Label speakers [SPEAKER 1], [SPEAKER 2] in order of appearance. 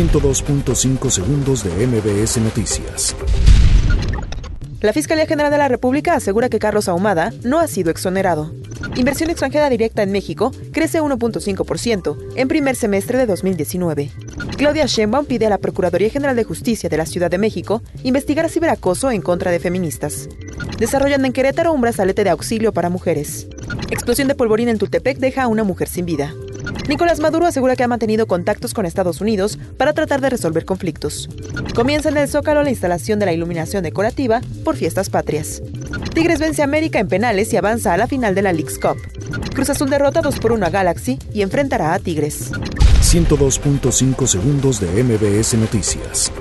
[SPEAKER 1] 102.5 segundos de MBS Noticias.
[SPEAKER 2] La Fiscalía General de la República asegura que Carlos Ahumada no ha sido exonerado. Inversión extranjera directa en México crece 1.5% en primer semestre de 2019. Claudia Sheinbaum pide a la Procuraduría General de Justicia de la Ciudad de México investigar ciberacoso en contra de feministas. Desarrollan en Querétaro un brazalete de auxilio para mujeres. Explosión de polvorín en Tultepec deja a una mujer sin vida. Nicolás Maduro asegura que ha mantenido contactos con Estados Unidos para tratar de resolver conflictos. Comienza en el Zócalo la instalación de la iluminación decorativa por fiestas patrias. Tigres vence a América en penales y avanza a la final de la League's Cup. Cruz Azul derrota 2 por 1 a Galaxy y enfrentará a Tigres.
[SPEAKER 1] 102.5 segundos de MBS Noticias.